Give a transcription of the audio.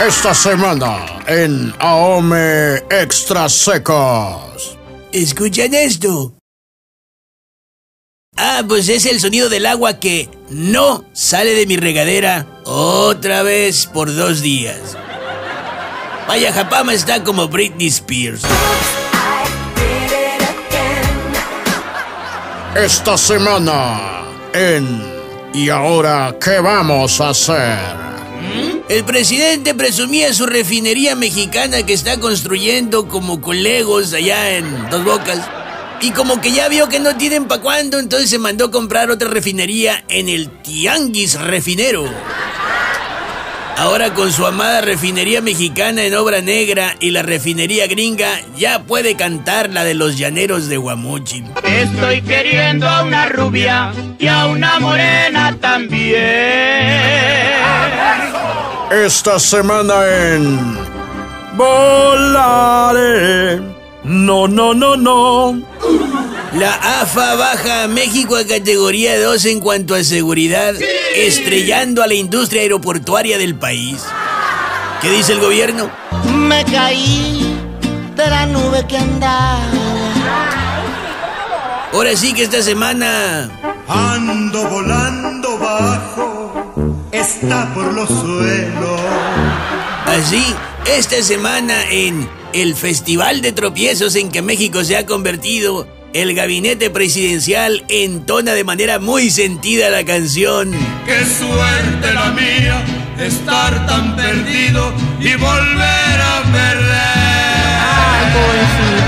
Esta semana en Aome Extra Secos. ¿Escuchan esto? Ah, pues es el sonido del agua que no sale de mi regadera otra vez por dos días. Vaya, Japama está como Britney Spears. Esta semana en ¿Y ahora qué vamos a hacer? El presidente presumía su refinería mexicana que está construyendo como colegos allá en Dos Bocas. Y como que ya vio que no tienen pa' cuándo, entonces se mandó comprar otra refinería en el Tianguis Refinero. Ahora con su amada refinería mexicana en obra negra y la refinería gringa, ya puede cantar la de los llaneros de Guamuchil. Estoy queriendo a una rubia y a una morena también. Esta semana en Volaré. No, no, no, no. La AFA baja a México a categoría 2 en cuanto a seguridad, estrellando a la industria aeroportuaria del país. ¿Qué dice el gobierno? Me caí de la nube que andaba. Ahora sí que esta semana Ando volando bajo, está por los suelos. Así, esta semana en el Festival de Tropiezos en que México se ha convertido, el gabinete presidencial entona de manera muy sentida la canción. Qué suerte la mía, estar tan perdido y volver a perder. Ay, pobrecito.